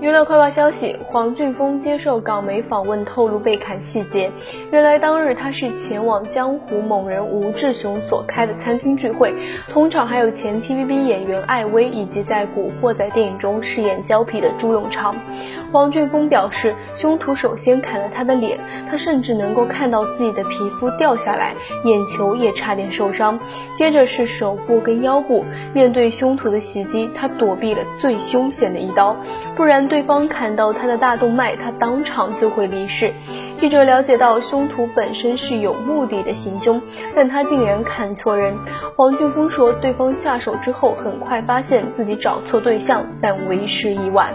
娱乐快报消息：黄俊峰接受港媒访问，透露被砍细节。原来当日他是前往江湖猛人吴志雄所开的餐厅聚会，同场还有前 TVB 演员艾薇以及在《古惑仔》电影中饰演胶皮的朱永昌。黄俊峰表示，凶徒首先砍了他的脸，他甚至能够看到自己的皮肤掉下来，眼球也差点受伤。接着是手部跟腰部，面对凶徒的袭击，他躲避了最凶险的一刀，不然然。对方砍到他的大动脉，他当场就会离世。记者了解到，凶徒本身是有目的的行凶，但他竟然砍错人。王俊峰说，对方下手之后，很快发现自己找错对象，但为时已晚。